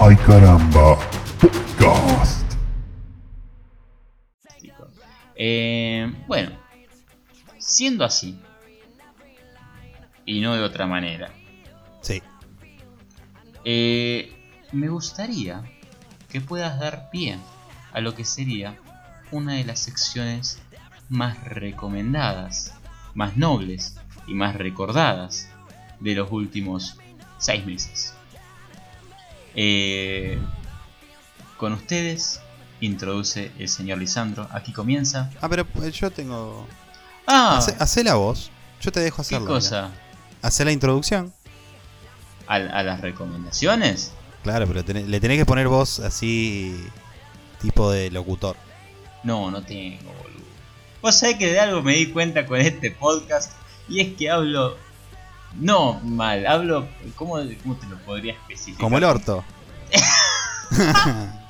Ay caramba, podcast. Eh, bueno, siendo así, y no de otra manera, Sí. eh, me gustaría que puedas dar pie a lo que sería una de las secciones más recomendadas, más nobles y más recordadas de los últimos seis meses. Eh, con ustedes introduce el señor Lisandro. Aquí comienza. Ah, pero pues, yo tengo. Ah, Hace, hacé la voz. Yo te dejo ¿qué hacerla. cosa? Hacer la introducción. ¿A, a las recomendaciones? Claro, pero tenés- le tenés que poner voz así. Tipo de locutor. No, no tengo, boludo. Vos sabés que de algo me di cuenta con este podcast y es que hablo. No mal, hablo. ¿Cómo, cómo te lo podría especificar? Como el orto.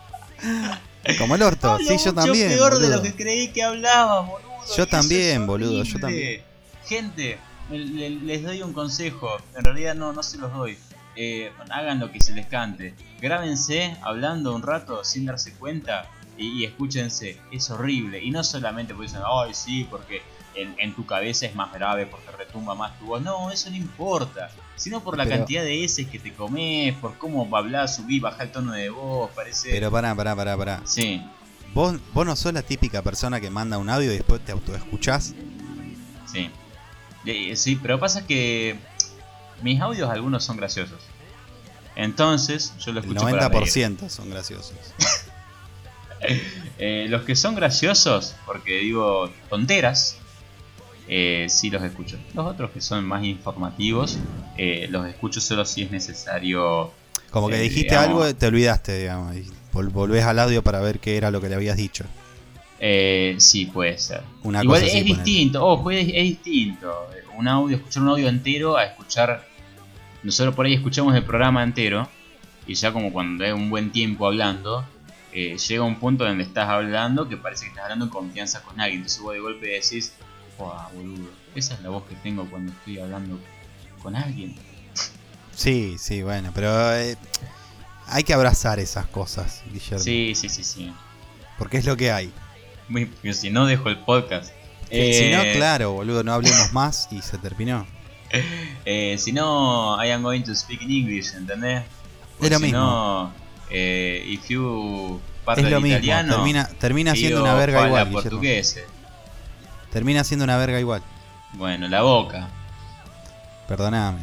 Como el orto. Hablo Sí, yo también. peor de lo que creí que hablaba, boludo. Yo también, boludo, yo también. Gente, le- le- les doy un consejo. En realidad no, no se los doy. Eh, hagan lo que se les cante. Grábense hablando un rato sin darse cuenta y, y escúchense. Es horrible. Y no solamente porque dicen, ay, sí, porque en, en tu cabeza es más grave, porque retumba más tu voz. No, eso no importa. Sino por la Pero- cantidad de S que te comes, por cómo hablas, subir, bajar el tono de voz. Parece. Pero pará, pará, pará, pará. Sí, ¿Vos, vos no sos la típica persona que manda un audio y después te autoescuchás. Sí. Eh, Sí, pero pasa que mis audios algunos son graciosos. Entonces, yo lo El escucho para reír. 90% son graciosos. Eh, los que son graciosos, porque digo tonteras, eh, sí los escucho. Los otros que son más informativos, eh, los escucho solo si es necesario. Como que Eh, dijiste digamos- algo, te olvidaste, digamos. Y vol- volvés al audio para ver qué era lo que le habías dicho. Eh, sí, puede ser. Una Igual cosa es así, distinto, ojo, es, es distinto. Un audio, escuchar un audio entero a escuchar. Nosotros por ahí escuchamos el programa entero y ya como cuando es un buen tiempo hablando, llega un punto donde estás hablando que parece que estás hablando en confianza con alguien. Entonces vos de golpe decís, ¡Wow, boludo! Esa es la voz que tengo cuando estoy hablando con alguien. Sí, sí, bueno, pero eh, hay que abrazar esas cosas, Guillermo. Sí, sí, sí, sí. Porque es lo que hay. Muy- porque si no dejo el podcast. Si no, Eh, claro, boludo, no hablemos más y se terminó. Eh, si no, I am going to speak in English, ¿entendés? Es lo si mismo. no, eh, if you parla Es lo mismo, italiano, termina, termina siendo una verga igual, Guillermo. Termina siendo una verga igual. Bueno, la boca. Perdoname,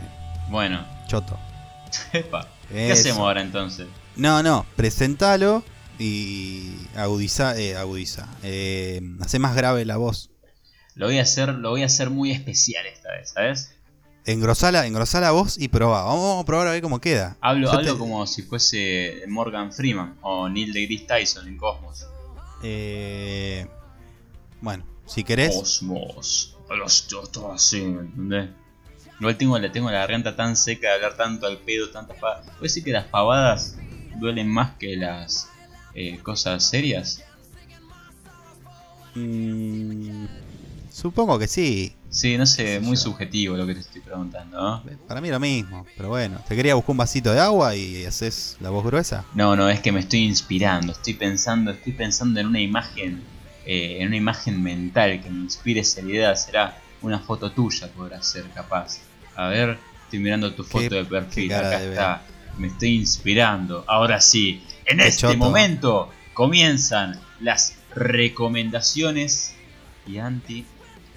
Bueno, choto. epa, ¿qué Eso. hacemos ahora entonces? No, no, presentalo y agudiza, eh, agudiza. Eh, hace más grave la voz. Lo voy a hacer, lo voy a hacer muy especial esta vez, ¿sabes? Engrosá la, engrosá la voz y probá. Vamos a probar a ver cómo queda. Hablo, hablo te- como si fuese Morgan Freeman o Neil deGrasse Tyson en Cosmos. Eh, bueno, si querés. Cosmos. Los todo así, ¿entendés? Igual tengo, la- tengo la garganta tan seca de hablar tanto al pedo, tantas pavadas. ¿Puede decir que las pavadas duelen más que las eh, cosas serias? mm, supongo que sí. Sí, no sé, muy yo. subjetivo lo que te estoy preguntando, ¿no? Para mí lo mismo. Pero bueno, te quería buscar un vasito de agua y haces la voz gruesa. No, no, es que me estoy inspirando, estoy pensando, estoy pensando en una imagen, eh, en una imagen mental que me inspire seriedad. Será una foto tuya, podrá ser capaz. A ver, estoy mirando tu foto de perfil, acá de está. Me estoy inspirando. Ahora sí, en Qué este choto. momento comienzan las recomendaciones y anti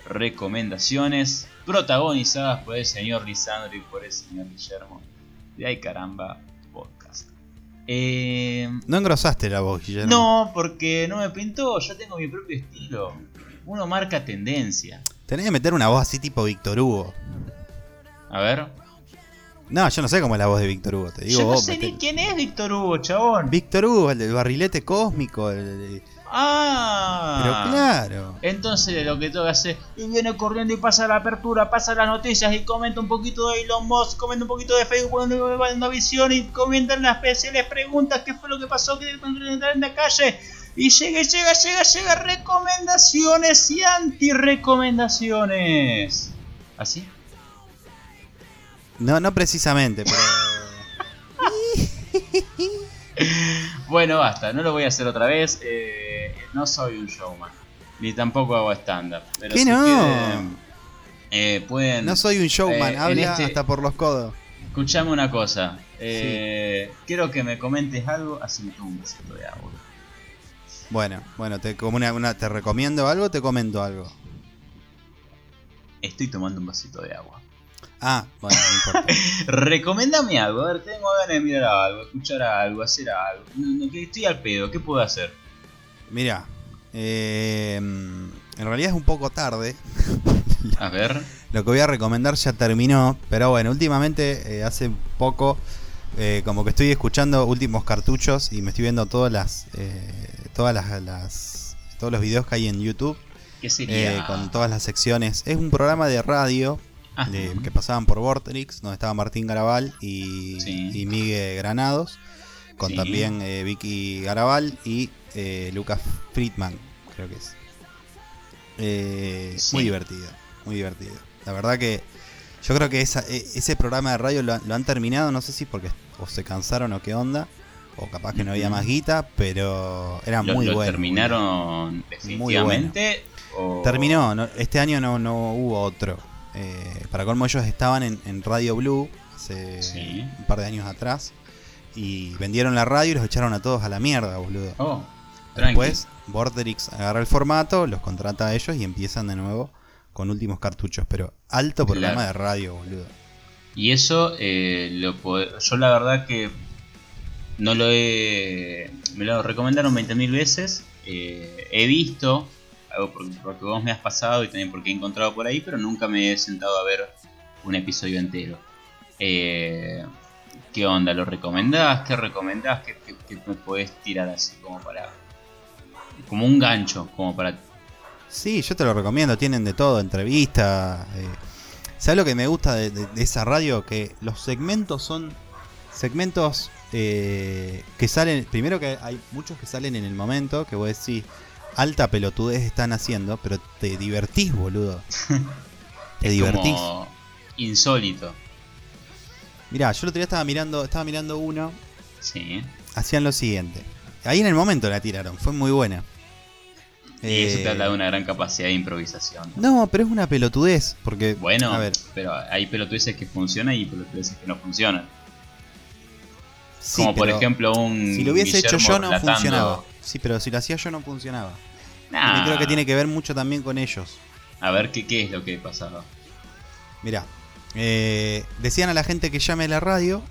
recomendaciones protagonizadas por el señor Lisandro y por el señor Guillermo de Ay Caramba Podcast. Eh, No engrosaste la voz, Guillermo. no, porque no me pintó, yo tengo mi propio estilo. Uno marca tendencia. Tenés que meter una voz así tipo Víctor Hugo. A ver. No, yo no sé cómo es la voz de Víctor Hugo. Te digo yo no vos. sé ni quién es Víctor Hugo, chabón. Víctor Hugo, el del barrilete cósmico. el- ah. Pero claro. Entonces lo que que hacer, y viene corriendo y pasa la apertura, pasa las noticias y comenta un poquito de Elon Musk, comenta un poquito de Facebook cuando visión y comentan las especiales preguntas, qué fue lo que pasó, qué entrar en la calle. Y llega, llega, llega, llega, recomendaciones y anti-recomendaciones. ¿Así? No, no precisamente, pero. bueno, basta, no lo voy a hacer otra vez. eh, no soy un showman. Ni tampoco hago stand-up. Pero ¿Qué si no? quieren, eh, pueden. No soy un showman, Eh, habla este- hasta por los codos. Escuchame una cosa. Eh, Quiero que me comentes algo, así me tomo un besito de agua. Bueno, bueno, te, como una, una- te recomiendo algo, te comento algo. Estoy tomando un vasito de agua. Ah, bueno, no importa. Recomendame algo, a ver, tengo ganas de mirar algo, escuchar algo, hacer algo. Estoy al pedo, ¿qué puedo hacer? Mira, eh, en realidad es un poco tarde. A ver. Lo que voy a recomendar ya terminó, pero bueno, últimamente, eh, hace poco, eh, como que estoy escuchando últimos cartuchos y me estoy viendo todas las, eh, todas las, las- todos los videos que hay en YouTube ¿Qué sería? eh, con todas las secciones. Es un programa de radio Ajá. de- que pasaban por Vortrix, donde estaba Martín Garabal y, Sí. y Miguel Granados, con Sí. también eh, Vicky Garabal y eh, Lucas Friedman, creo que es. Eh, Sí. Muy divertido, muy divertido. La verdad que yo creo que esa- e- ese programa de radio lo, han- lo han terminado, no sé si porque o se cansaron o qué onda, o capaz que no había más guita, pero era ¿Lo, muy lo bueno. terminaron definitivamente? o- Terminó, no- este año no, no hubo otro. Eh, para colmo ellos estaban en, en Radio Blue hace Sí. un par de años atrás y vendieron la radio y los echaron a todos a la mierda, boludo. Oh. Después Vorterix agarra el formato, los contrata a ellos y empiezan de nuevo con últimos cartuchos. Pero alto programa Claro. de radio, boludo. Y eso, eh, lo yo la verdad que no lo he... Me lo recomendaron 20.000 veces. eh, he visto, algo por- porque vos me has pasado y también porque he encontrado por ahí, pero nunca me he sentado a ver un episodio entero. Eh, ¿Qué onda? ¿Lo recomendás? ¿Qué recomendás? ¿Qué, qué- qué me podés tirar así como para... Como un gancho, como para... Sí, yo te lo recomiendo, tienen de todo, entrevistas. Eh. ¿Sabes lo que me gusta de, de- de esa radio? Que los segmentos son segmentos eh, que salen, primero que hay muchos que salen en el momento, que vos decís, alta pelotudez están haciendo, pero te divertís, boludo. te es divertís. Como insólito. Mirá, yo el otro día estaba mirando, estaba mirando uno, Sí. hacían lo siguiente. Ahí en el momento la tiraron, fue muy buena. Y eso Eh, te habla de una gran capacidad de improvisación. No, pero es una pelotudez, porque... Bueno, a ver, pero hay pelotudeces que funcionan y pelotudeces que no funcionan. sí, Como por ejemplo un. Si lo hubiese hecho yo no relatando- funcionaba. Sí, pero si lo hacía yo no funcionaba. Nah. Y creo que tiene que ver mucho también con ellos. A ver qué, qué es lo que pasaba. Mirá, eh, decían a la gente que llame a la radio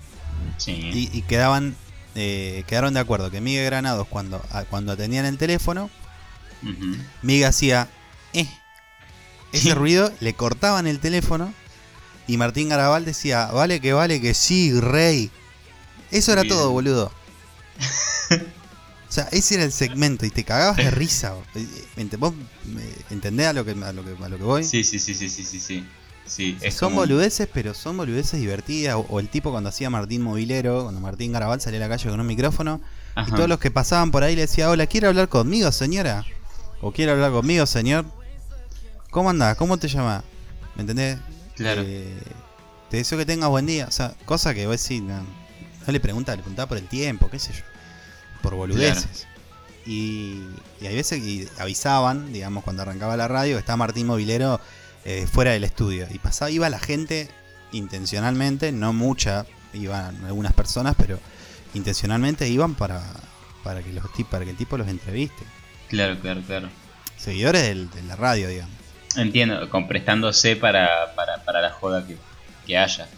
Sí. y, y quedaban eh, quedaron de acuerdo que Miguel Granados cuando, a- cuando atendían el teléfono, Ujú. Miguel hacía eh, ese ruido, le cortaban el teléfono y Martín Garabal decía, vale que vale que sí, rey. Eso era Bien. todo, boludo. O sea, ese era el segmento y te cagabas de risa. ¿Vos eh, entendés a lo que, a lo que, a lo que voy? Sí, sí, sí, sí, sí, sí, sí. Sí, es son como- boludeces, pero son boludeces divertidas. O, o el tipo cuando hacía Martín Movilero, cuando Martín Garabal salía a la calle con un micrófono, y todos los que pasaban por ahí le decía, hola, ¿quiere hablar conmigo, señora? ¿O quiere hablar conmigo, señor? ¿Cómo andás? ¿Cómo te llamas? ¿Me entendés? Claro. Eh, te deseo que tengas buen día. O sea, cosa que vos decís, no, no le preguntaba, le preguntaba por el tiempo, qué sé yo. Por boludeces. Y, y hay veces que avisaban, digamos, cuando arrancaba la radio, estaba Martín Movilero eh, fuera del estudio. Y pasaba, iba la gente intencionalmente, no mucha, iban algunas personas, pero intencionalmente iban para, para, que, los, para que el tipo los entreviste. Claro, claro, claro. Seguidores del- de la radio, digamos. Entiendo, prestándose para, para, para la joda que, que haya.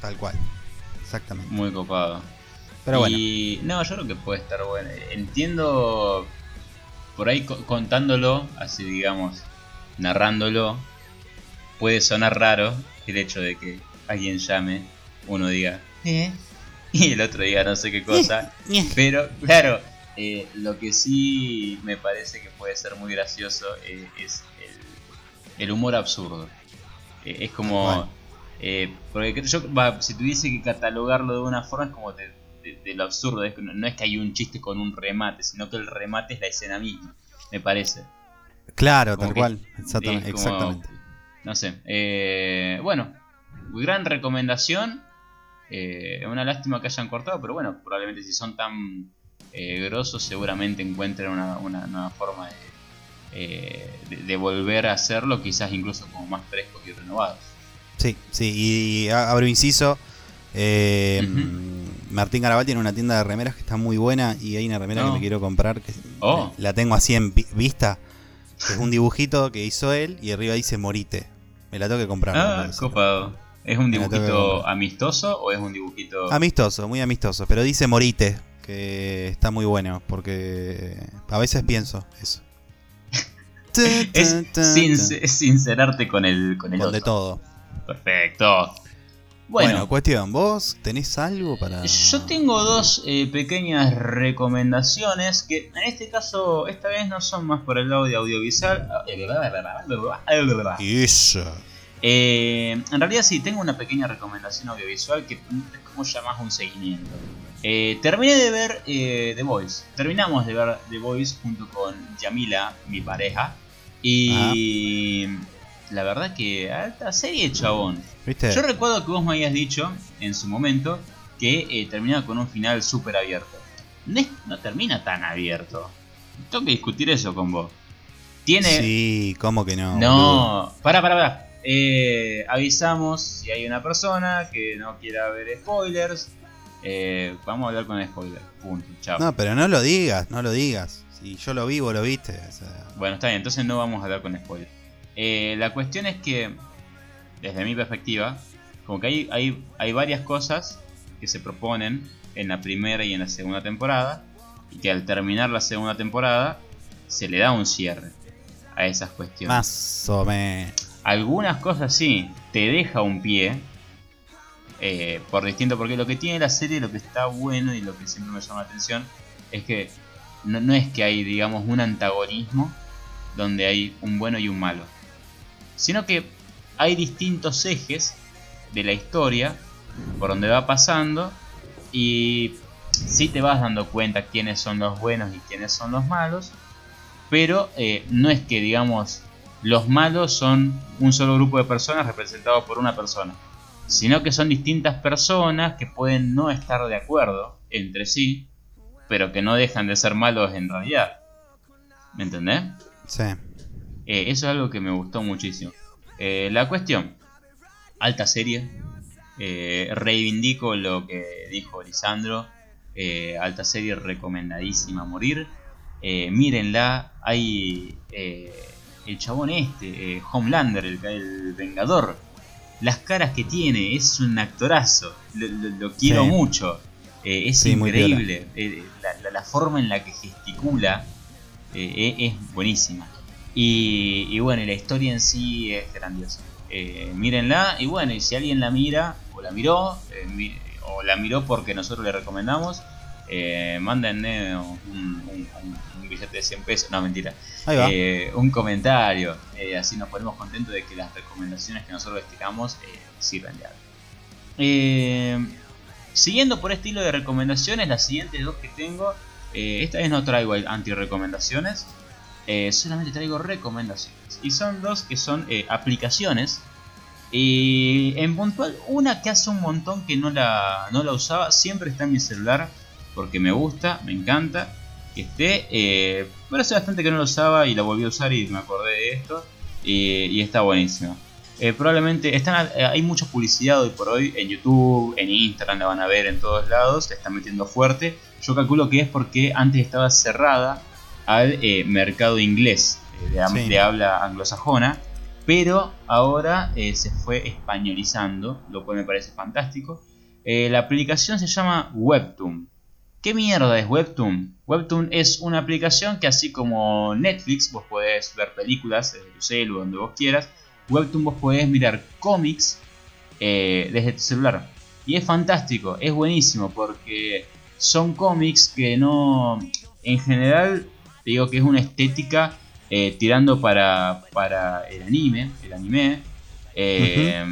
Tal cual. Exactamente. Muy copado. Pero bueno. Y no, yo creo que puede estar bueno. Entiendo por ahí co- contándolo, así digamos, narrándolo, puede sonar raro el hecho de que alguien llame, uno diga, ¿eh? Y el otro diga no sé qué cosa. Pero, claro, eh, lo que sí me parece que puede ser muy gracioso eh, es el, el humor absurdo. Eh, es como. Eh, porque yo, va, si tuviese que catalogarlo de una forma, es como de lo absurdo. Es que no, no es que hay un chiste con un remate, sino que el remate es la escena misma, me parece. Claro, Como tal cual. Exactamente. es como- exactamente. No sé. eh, bueno, gran recomendación. Eh, es una lástima que hayan cortado, pero bueno, probablemente si son tan eh, grosos seguramente encuentren una, una nueva forma de, eh, de, de volver a hacerlo, quizás incluso como más frescos y renovados. Sí, sí, y abro inciso. eh. Martín Garabal tiene una tienda de remeras que está muy buena y hay una remera No. que me quiero comprar que Oh. la tengo así en vi- vista. Es un dibujito que hizo él y arriba dice Morite. Me la tengo que comprar. Ah, copado. ¿Es un dibujito amistoso o es un dibujito.? Amistoso, muy amistoso, pero dice Morite, que está muy bueno, porque a veces pienso eso. Es sin, es sincerarte con el, con el Con de otro. todo. Perfecto. Bueno, Bueno, cuestión, ¿vos tenés algo para...? yo tengo dos eh, pequeñas recomendaciones que en este caso, esta vez no son más por el lado de audiovisual. Eso. Eh, en realidad sí, tengo una pequeña recomendación audiovisual que es como llamas un seguimiento. Eh, terminé de ver eh, The Voice. Terminamos de ver The Voice junto con Yamila, mi pareja. Y la verdad que alta serie, chabón. ¿Viste? Yo recuerdo que vos me habías dicho en su momento que eh, terminaba con un final súper abierto. No, no termina tan abierto. Tengo que discutir eso con vos. Tiene, Sí, ¿cómo que no? no, para, para, para. Eh, avisamos si hay una persona que no quiera ver spoilers. Eh, vamos a hablar con spoilers. Punto. Chao. No, pero no lo digas, no lo digas. Si yo lo vi, vos lo viste. o sea, Bueno, está bien, entonces no vamos a hablar con spoilers. Eh, la cuestión es que, desde mi perspectiva, como que hay, hay, hay varias cosas que se proponen en la primera y en la segunda temporada. Y que al terminar la segunda temporada se le da un cierre a esas cuestiones. más o menos. Algunas cosas sí, te deja un pie. eh, por distinto, porque lo que tiene la serie, lo que está bueno y lo que siempre me llama la atención, es que no, no es que hay, digamos, un antagonismo donde hay un bueno y un malo. Sino que hay distintos ejes de la historia por donde va pasando y sí te vas dando cuenta quiénes son los buenos y quiénes son los malos, pero eh, no es que digamos los malos son un solo grupo de personas representados por una persona, sino que son distintas personas que pueden no estar de acuerdo entre sí, pero que no dejan de ser malos en realidad. ¿Me entendés? Sí. Eh, eso es algo que me gustó muchísimo. Eh, la cuestión, alta serie. Eh, reivindico lo que dijo Lisandro. Alta serie recomendadísima a morir. Mírenla. Hay el chabón este, Homelander, el, el Vengador. Las caras que tiene, es un actorazo. Lo, lo- lo quiero Sí. mucho. Es Sí, increíble. La, la- la forma en la que gesticula es, es buenísima. Y, y bueno, y la historia en sí es grandiosa. Eh, mírenla y bueno, y si alguien la mira o la miró, eh, mi- o la miró porque nosotros le recomendamos, eh, mándenme un, un- un- un billete de 100 pesos, no mentira. Eh, un comentario, eh, así nos ponemos contentos de que las recomendaciones que nosotros les tiramos eh, sirven de algo. Siguiendo por este estilo de recomendaciones, las siguientes dos que tengo, esta vez no traigo anti-recomendaciones, eh, solamente traigo recomendaciones. Y son dos que son eh, aplicaciones. Y en puntual, una que hace un montón que no la, no la usaba, siempre está en mi celular, porque me gusta, me encanta que esté. Eh, pero hace bastante que no lo usaba y la volví a usar y me acordé de esto. Y, está buenísima. Probablemente están, hay mucha publicidad hoy por hoy en YouTube, en Instagram, la van a ver en todos lados, se están metiendo fuerte. Yo calculo que es porque antes estaba cerrada al eh, mercado inglés, eh, de, Sí. de habla anglosajona, pero ahora eh, se fue españolizando, lo cual me parece fantástico. La aplicación se llama Webtoon. ¿Qué mierda es Webtoon? Webtoon es una aplicación que así como Netflix, vos podés ver películas desde tu celu, donde vos quieras, Webtoon vos podés mirar cómics eh, desde tu celular. Y es fantástico, es buenísimo porque son cómics que no... En general, te digo que es una estética eh, tirando para, para el anime, el anime. eh,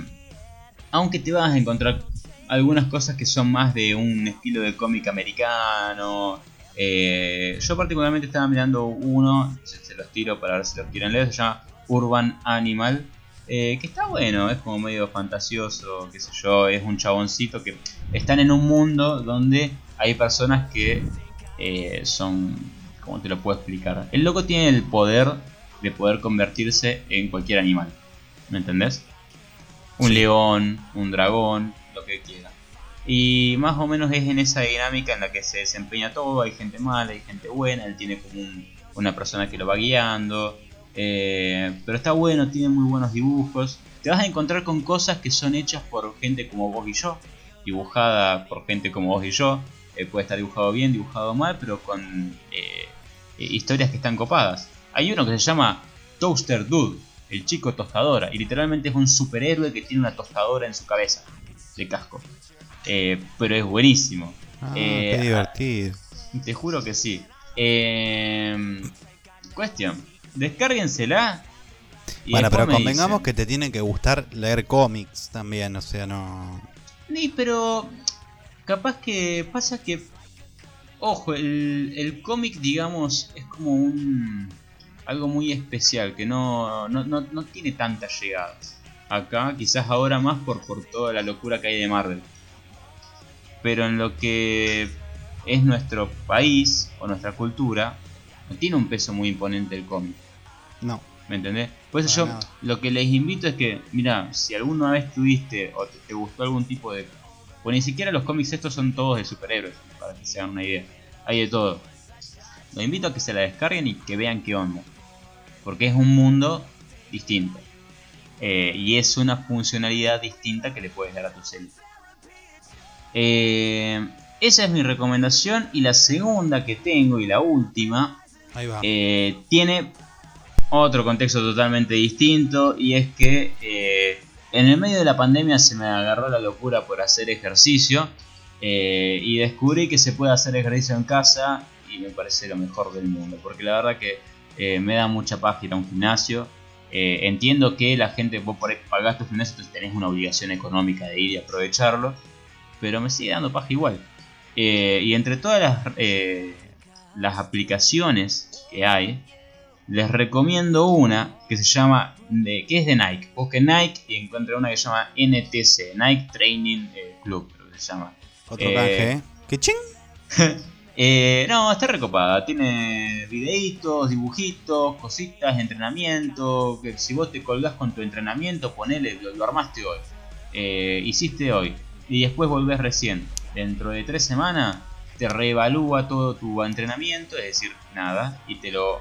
Aunque te vas a encontrar algunas cosas que son más de un estilo de cómic americano. eh, yo particularmente estaba mirando uno, se, se los tiro para ver si los quieren leer, se llama Urban Animal. eh, que está bueno, es como medio fantasioso, qué sé yo, es un chaboncito que están en un mundo donde hay personas que eh, son, ¿cómo te lo puedo explicar? El loco tiene el poder de poder convertirse en cualquier animal, ¿me entendés? Un Sí. león, un dragón, lo que quiera. Y más o menos es en esa dinámica en la que se desempeña todo, hay gente mala, hay gente buena, él tiene como un- una persona que lo va guiando, eh, pero está bueno, tiene muy buenos dibujos. Te vas a encontrar con cosas que son hechas por gente como vos y yo, dibujada por gente como vos y yo. Eh, puede estar dibujado bien, dibujado mal, pero con eh, eh, historias que están copadas. Hay uno que se llama Toaster Dude, el chico tostadora, y literalmente es un superhéroe que tiene una tostadora en su cabeza, de casco. Eh, pero es buenísimo. Ah, Eh, qué divertido. Te juro que sí. Eh, cuestión. Descárguensela. y Bueno, pero convengamos dicen. que te tiene que gustar leer cómics también, o sea, no... Sí, pero. Capaz que pasa que. Ojo, el, el cómic, digamos, es como un. Algo muy especial, que no, no, no, no tiene tantas llegadas. Acá, quizás ahora más por, por toda la locura que hay de Marvel. Pero en lo que es nuestro país o nuestra cultura, no tiene un peso muy imponente el cómic. No. ¿Me entendés? Por eso Para yo nada. lo que les invito es que, mira, si alguna vez tuviste o te, te gustó algún tipo de... O ni siquiera los cómics estos son todos de superhéroes, para que se hagan una idea. Hay de todo. Los invito a que se la descarguen y que vean qué onda. Porque es un mundo distinto. Eh, y es una funcionalidad distinta que le puedes dar a tu celular. Eh, esa es mi recomendación. Y la segunda que tengo y la última Ahí va. eh, tiene otro contexto totalmente distinto y es que eh, en el medio de la pandemia se me agarró la locura por hacer ejercicio eh, y descubrí que se puede hacer ejercicio en casa y me parece lo mejor del mundo porque la verdad que eh, me da mucha paz ir a un gimnasio Eh, entiendo que la gente, vos por ahí pagás tu gimnasio, entonces tenés una obligación económica de ir y aprovecharlo, pero me sigue dando paja igual. Y entre todas las, aplicaciones que hay, les recomiendo una que se llama, que es de Nike. Busquen Nike y encuentren una que se llama NTC, Nike Training Club, creo que se llama. Otro eh, canje, ¿eh? ¿Qué ching? Eh, no, está recopada. Tiene videitos, dibujitos, cositas, entrenamiento. Que si vos te colgás con tu entrenamiento, ponele, lo, lo armaste hoy. Eh, hiciste hoy. Y después volvés recién. Dentro de tres semanas te reevalúa todo tu entrenamiento, es decir, nada. Y te lo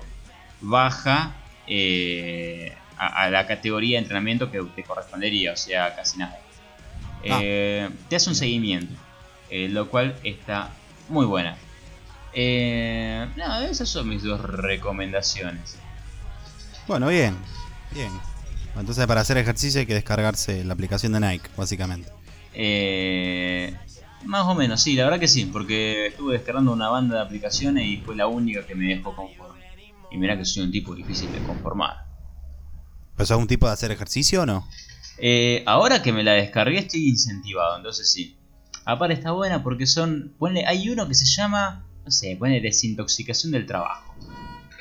baja eh, a, a la categoría de entrenamiento que te correspondería, o sea, casi nada. Eh, te hace un seguimiento, eh, lo cual está muy buena. Eh, nada, esas son mis dos recomendaciones. Bueno, bien. Bien. Entonces para hacer ejercicio hay que descargarse la aplicación de Nike, básicamente. Eh, más o menos, sí, la verdad que sí, porque estuve descargando una banda de aplicaciones y fue la única que me dejó conforme. Y mira que soy un tipo difícil de conformar. ¿Pero sos un tipo de hacer ejercicio o no? Eh, ahora que me la descargué estoy incentivado, entonces sí. Aparte está buena porque son... Ponle, hay uno que se llama, no sé, pone desintoxicación del trabajo.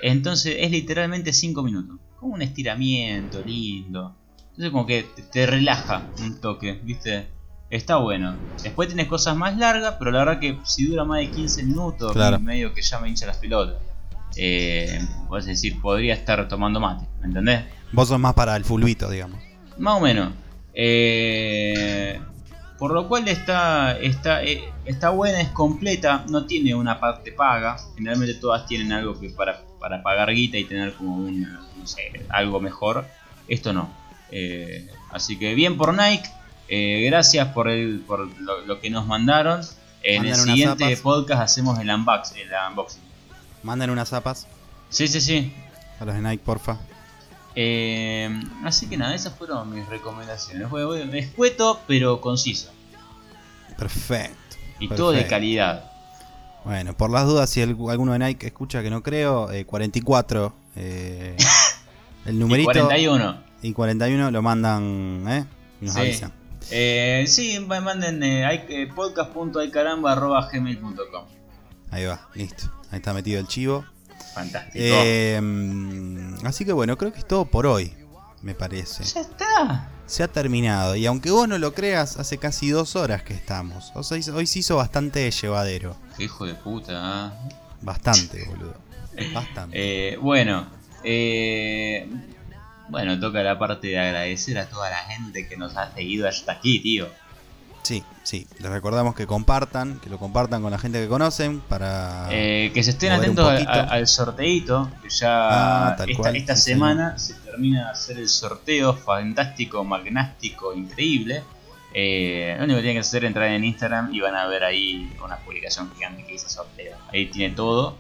Entonces es literalmente 5 minutos. Como un estiramiento lindo. Entonces como que te, te relaja un toque, ¿viste? Está bueno. Después tienes cosas más largas, pero la verdad que si dura más de 15 minutos, Claro. medio que ya me hincha las pelotas. Eh, puedes decir, podría estar tomando mate, ¿me entendés? Vos sos más para el fulbito, digamos. Más o menos. Eh, por lo cual está, está, eh, está buena, es completa, no tiene una parte paga. Generalmente todas tienen algo que para, para pagar guita y tener como una, no sé, algo mejor. Esto no. Eh, así que bien por Nike. Eh, gracias por, el, por lo, lo que nos mandaron. En el Mandan siguiente podcast hacemos el, unbox, el unboxing. Manden unas zapas Sí, sí, sí. a los de Nike, porfa. Eh, así que nada, esas fueron mis recomendaciones. Fue fue escueto, pero conciso. Perfecto. Y todo de calidad. Bueno, por las dudas, si el- alguno de Nike escucha que no creo, eh, 44. eh, el Y numerito 41. y 41 lo mandan, ¿eh? Y nos Sí. avisan. Eh, sí, manden eh, eh, Ahí va, listo. Ahí está metido el chivo. Fantástico. Eh, mm, así que bueno, creo que es todo por hoy. me parece. Ya está. Se ha terminado. Y aunque vos no lo creas, hace casi dos horas que estamos. O sea, hoy se hizo bastante llevadero. Hijo de puta. ¿ah? Bastante, boludo. Bastante. Eh, bueno, eh, bueno, toca la parte de agradecer a toda la gente que nos ha seguido hasta aquí, tío. Sí, sí. Les recordamos que compartan, que lo compartan con la gente que conocen para... Eh, que se estén atentos a- poquito. a- al sorteito, que ya Ah, esta, cual, esta sí, semana se termina de hacer el sorteo fantástico, magnástico, increíble. Eh, lo único que tienen que hacer es entrar en Instagram y van a ver ahí una publicación gigante que dice sorteo. Ahí tiene todo,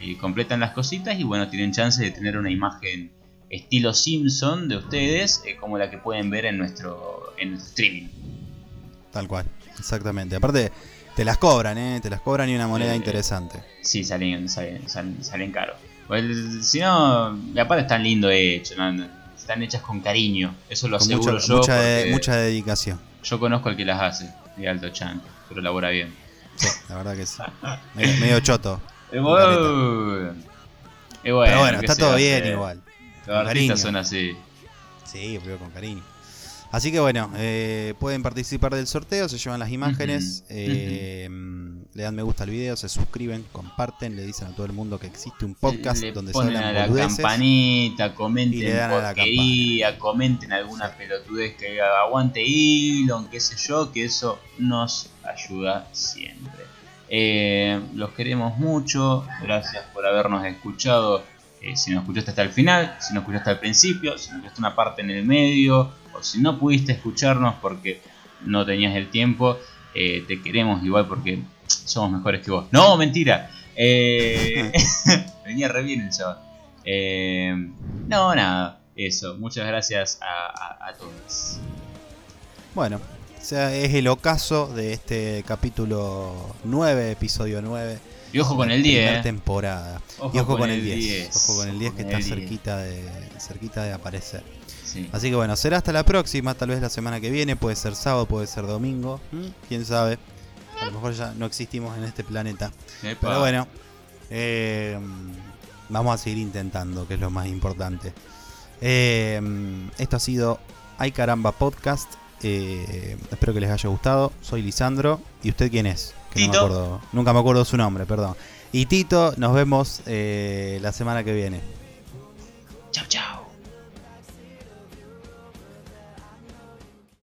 y completan las cositas y bueno, tienen chance de tener una imagen estilo Simpson de ustedes, eh, como la que pueden ver en nuestro, en nuestro streaming. Tal cual, exactamente. Aparte, te las cobran, ¿eh? Te las cobran y una moneda Eh, interesante. Sí, salen, salen, salen, salen caros. Pues, si no, aparte están lindo hecho, ¿no? están hechas con cariño. Eso lo Con aseguro mucha, yo. mucha, de- mucha dedicación. Yo conozco al que las hace, de alto chan, pero labora bien. Sí, la verdad que sí. Medio, medio choto. Eh, bueno. Pero bueno, ¿qué está todo bien igual. Los artistas son así. Sí, pero con cariño. Así que bueno, eh, pueden participar del sorteo, se llevan las imágenes, eh, le dan me gusta al video, se suscriben, comparten, le dicen a todo el mundo que existe un podcast le donde se a hablan la boludeces. campanita, y le comenten a la comenten alguna pelotudez que aguante Elon, qué sé yo, que eso nos ayuda siempre. Eh, los queremos mucho, gracias por habernos escuchado. Eh, si nos escuchaste hasta el final, si nos escuchaste al principio, si nos escuchaste una parte en el medio, o si no pudiste escucharnos porque no tenías el tiempo, eh, te queremos igual porque somos mejores que vos. No, mentira. Eh, venía re bien el no, nada, eso. Muchas gracias a todos. Bueno, o sea, es el ocaso de este capítulo 9, episodio 9. Y ojo con el la 10. primera eh. temporada. Ojo y ojo con con, el el 10. 10, Ojo con el 10 que está el 10. cerquita de, cerquita de aparecer. Sí. Así que bueno, será hasta la próxima, tal vez la semana que viene, puede ser sábado, puede ser domingo, ¿m? quién sabe. A lo mejor ya no existimos en este planeta. Epa. Pero bueno, eh, vamos a seguir intentando, que es lo más importante. Eh, esto ha sido Ay Caramba Podcast. Eh, espero que les haya gustado. Soy Lisandro. ¿Y usted quién es? Que no me Tito. acuerdo. Nunca me acuerdo su nombre, perdón. Y Tito, nos vemos eh, la semana que viene. Chau, chau.